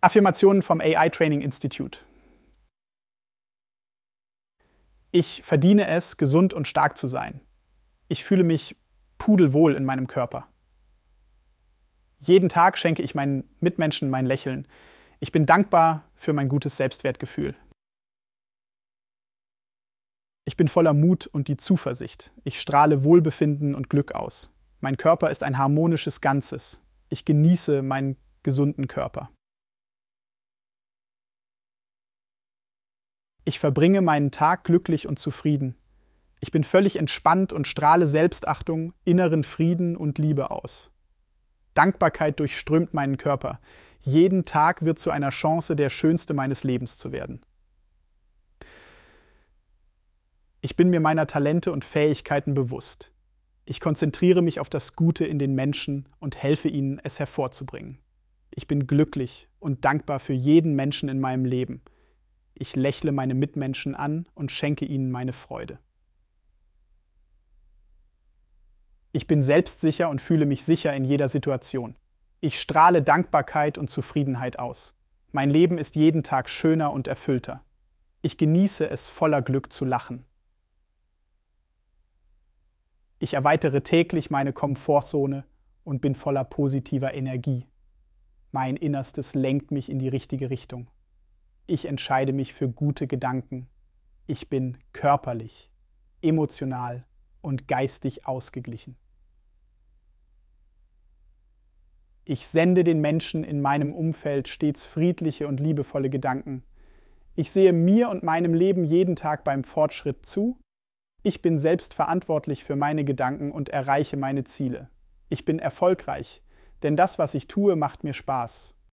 Affirmationen vom AI Training Institute. Ich verdiene es, gesund und stark zu sein. Ich fühle mich pudelwohl in meinem Körper. Jeden Tag schenke ich meinen Mitmenschen mein Lächeln. Ich bin dankbar für mein gutes Selbstwertgefühl. Ich bin voller Mut und die Zuversicht. Ich strahle Wohlbefinden und Glück aus. Mein Körper ist ein harmonisches Ganzes. Ich genieße meinen gesunden Körper. Ich verbringe meinen Tag glücklich und zufrieden. Ich bin völlig entspannt und strahle Selbstachtung, inneren Frieden und Liebe aus. Dankbarkeit durchströmt meinen Körper. Jeden Tag wird zu einer Chance, der schönste meines Lebens zu werden. Ich bin mir meiner Talente und Fähigkeiten bewusst. Ich konzentriere mich auf das Gute in den Menschen und helfe ihnen, es hervorzubringen. Ich bin glücklich und dankbar für jeden Menschen in meinem Leben – ich lächle meine Mitmenschen an und schenke ihnen meine Freude. Ich bin selbstsicher und fühle mich sicher in jeder Situation. Ich strahle Dankbarkeit und Zufriedenheit aus. Mein Leben ist jeden Tag schöner und erfüllter. Ich genieße es voller Glück zu lachen. Ich erweitere täglich meine Komfortzone und bin voller positiver Energie. Mein Innerstes lenkt mich in die richtige Richtung. Ich entscheide mich für gute Gedanken. Ich bin körperlich, emotional und geistig ausgeglichen. Ich sende den Menschen in meinem Umfeld stets friedliche und liebevolle Gedanken. Ich sehe mir und meinem Leben jeden Tag beim Fortschritt zu. Ich bin selbst verantwortlich für meine Gedanken und erreiche meine Ziele. Ich bin erfolgreich, denn das, was ich tue, macht mir Spaß.